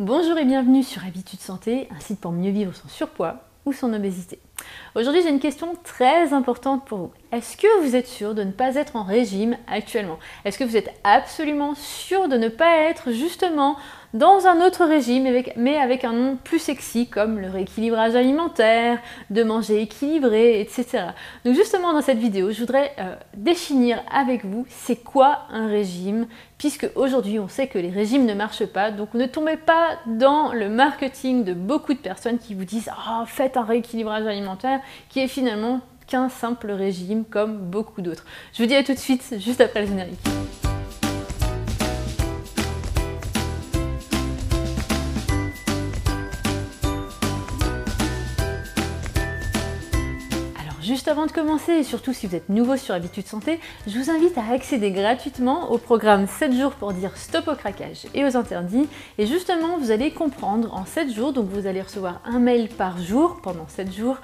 Bonjour et bienvenue sur Habitude Santé, un site pour mieux vivre son surpoids ou son obésité. Aujourd'hui j'ai une question très importante pour vous. Est-ce que vous êtes sûr de ne pas être en régime actuellement? Est-ce que vous êtes absolument sûr de ne pas être justement dans un autre régime, mais avec un nom plus sexy comme le rééquilibrage alimentaire, de manger équilibré, etc. Donc justement dans cette vidéo, je voudrais euh, définir avec vous c'est quoi un régime, puisque aujourd'hui on sait que les régimes ne marchent pas, donc ne tombez pas dans le marketing de beaucoup de personnes qui vous disent oh, faites un rééquilibrage alimentaire qui est finalement qu'un simple régime comme beaucoup d'autres. Je vous dis à tout de suite juste après le générique. Juste avant de commencer, et surtout si vous êtes nouveau sur Habitude Santé, je vous invite à accéder gratuitement au programme 7 jours pour dire stop au craquage et aux interdits. Et justement, vous allez comprendre en 7 jours, donc vous allez recevoir un mail par jour pendant 7 jours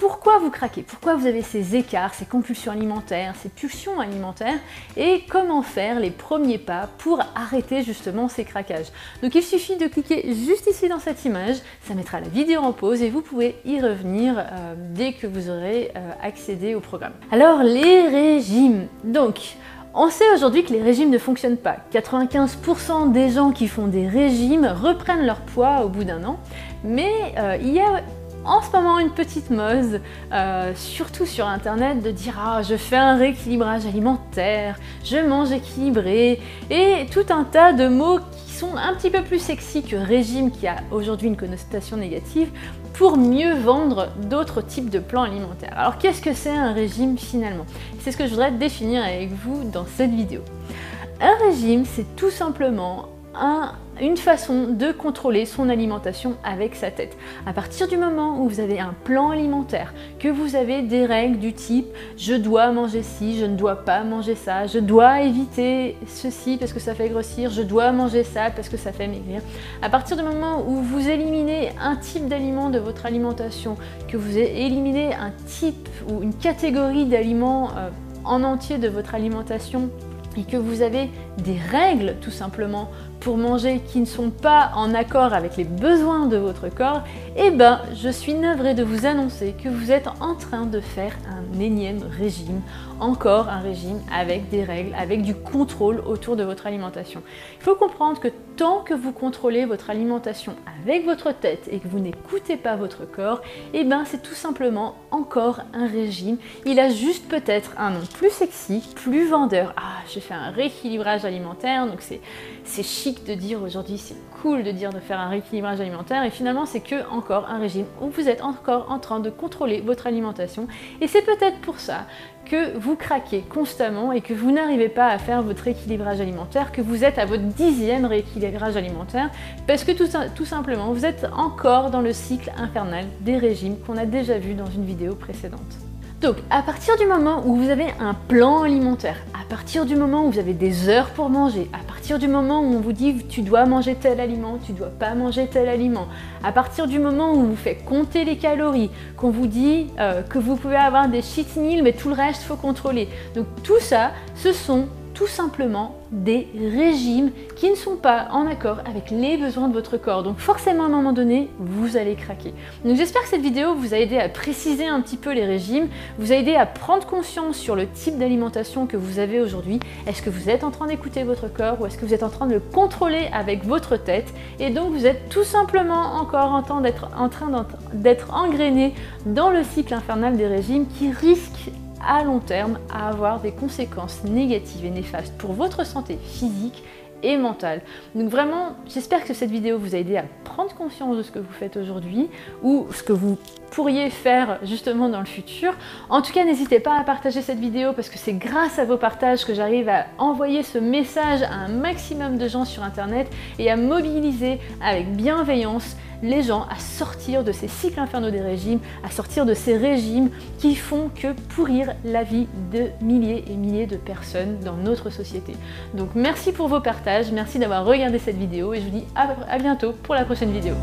pourquoi vous craquez, pourquoi vous avez ces écarts, ces compulsions alimentaires, ces pulsions alimentaires et comment faire les premiers pas pour arrêter justement ces craquages. Donc il suffit de cliquer juste ici dans cette image, ça mettra la vidéo en pause et vous pouvez y revenir euh, dès que vous aurez euh, accédé au programme. Alors les régimes. Donc on sait aujourd'hui que les régimes ne fonctionnent pas. 95% des gens qui font des régimes reprennent leur poids au bout d'un an, mais euh, il y a en ce moment une petite mode, euh, surtout sur internet, de dire ah je fais un rééquilibrage alimentaire, je mange équilibré, et tout un tas de mots qui sont un petit peu plus sexy que régime qui a aujourd'hui une connotation négative pour mieux vendre d'autres types de plans alimentaires. Alors qu'est-ce que c'est un régime finalement? C'est ce que je voudrais définir avec vous dans cette vidéo. Un régime, c'est tout simplement une façon de contrôler son alimentation avec sa tête. À partir du moment où vous avez un plan alimentaire, que vous avez des règles du type je dois manger ci, je ne dois pas manger ça, je dois éviter ceci parce que ça fait grossir, je dois manger ça parce que ça fait maigrir. À partir du moment où vous éliminez un type d'aliment de votre alimentation, que vous éliminez un type ou une catégorie d'aliments euh, en entier de votre alimentation et que vous avez des règles tout simplement pour manger qui ne sont pas en accord avec les besoins de votre corps, eh ben je suis navrée de vous annoncer que vous êtes en train de faire un énième régime, encore un régime avec des règles, avec du contrôle autour de votre alimentation. Il faut comprendre que tant que vous contrôlez votre alimentation avec votre tête et que vous n'écoutez pas votre corps, eh ben c'est tout simplement encore un régime. Il a juste peut-être un nom plus sexy, plus vendeur. Ah, j'ai fait un rééquilibrage alimentaire, donc c'est chic de dire aujourd'hui, c'est cool de dire de faire un rééquilibrage alimentaire et finalement c'est que encore un régime où vous êtes encore en train de contrôler votre alimentation et c'est peut-être pour ça que vous craquez constamment et que vous n'arrivez pas à faire votre rééquilibrage alimentaire, que vous êtes à votre dixième rééquilibrage alimentaire, parce que tout, simplement vous êtes encore dans le cycle infernal des régimes qu'on a déjà vu dans une vidéo précédente. Donc, à partir du moment où vous avez un plan alimentaire, à partir du moment où vous avez des heures pour manger, à du moment où on vous dit tu dois manger tel aliment, tu dois pas manger tel aliment, à partir du moment où on vous fait compter les calories, qu'on vous dit euh, que vous pouvez avoir des cheat meals mais tout le reste faut contrôler. Donc tout ça, ce sont tout simplement des régimes qui ne sont pas en accord avec les besoins de votre corps. Donc forcément à un moment donné, vous allez craquer. Donc j'espère que cette vidéo vous a aidé à préciser un petit peu les régimes, vous a aidé à prendre conscience sur le type d'alimentation que vous avez aujourd'hui. Est-ce que vous êtes en train d'écouter votre corps ou est-ce que vous êtes en train de le contrôler avec votre tête? Et donc vous êtes tout simplement encore en train d'être engrainé dans le cycle infernal des régimes qui risque à long terme à avoir des conséquences négatives et néfastes pour votre santé physique et mentale. Donc vraiment, j'espère que cette vidéo vous a aidé à prendre conscience de ce que vous faites aujourd'hui ou ce que vous pourriez faire justement dans le futur. En tout cas, n'hésitez pas à partager cette vidéo parce que c'est grâce à vos partages que j'arrive à envoyer ce message à un maximum de gens sur Internet et à mobiliser avec bienveillance les gens à sortir de ces cycles infernaux des régimes, à sortir de ces régimes qui font que pourrir la vie de milliers et milliers de personnes dans notre société. Donc merci pour vos partages, merci d'avoir regardé cette vidéo et je vous dis à bientôt pour la prochaine vidéo.